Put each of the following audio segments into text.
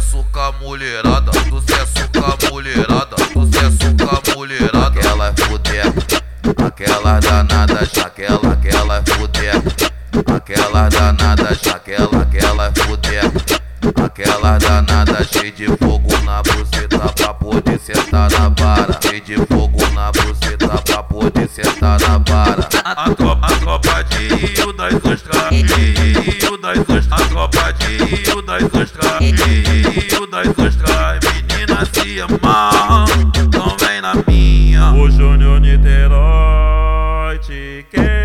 sucesso com a mulherada, sucesso com a mulherada, sucesso com a mulherada. Aquela é fudeca, aquela danada, aquela, aquela é fudeca. Aquela danada, aquela, aquela é fudeca. Aquela danada cheia de fogo na buceta pra poder sentar na vara. Cheia de fogo na buceta pra poder sentar na vara. A tropa, a tropa de Rio das Ostras, Rio das Ostras, a tropa de Rio das Ostras, Rio das Ostras, menina se amarra, não vem na minha. O Júnior Niterói te quer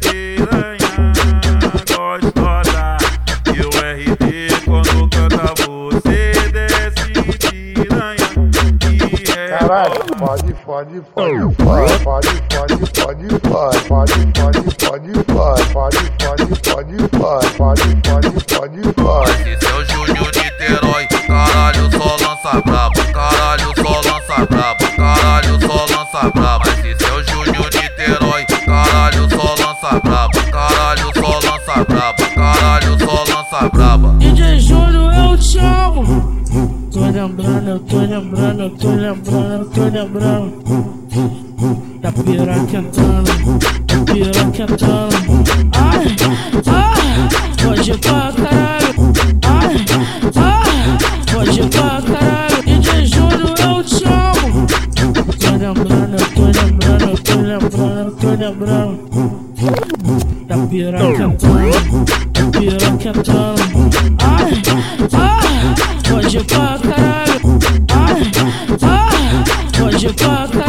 piranha gostosa e o RD quando canta você desce piranha e é Caralho, pode, pode, pode, pode, pode, pode, pode, pode, pode, pode, pode, pode, pode, pode, pode, pode, pode, lembrando, eu tô lembrando, eu tô lembrando, eu tô lembrando. Da piroca entrando, da piroca entrando. Ai, ai, pode pra caralho. Ai, ai, pode pra caralho. DJ Júnior, eu te amo. Tô lembrando, eu tô lembrando, eu tô lembrando, eu tô lembrando. Da piroca entrando, da piroca entrando. your car.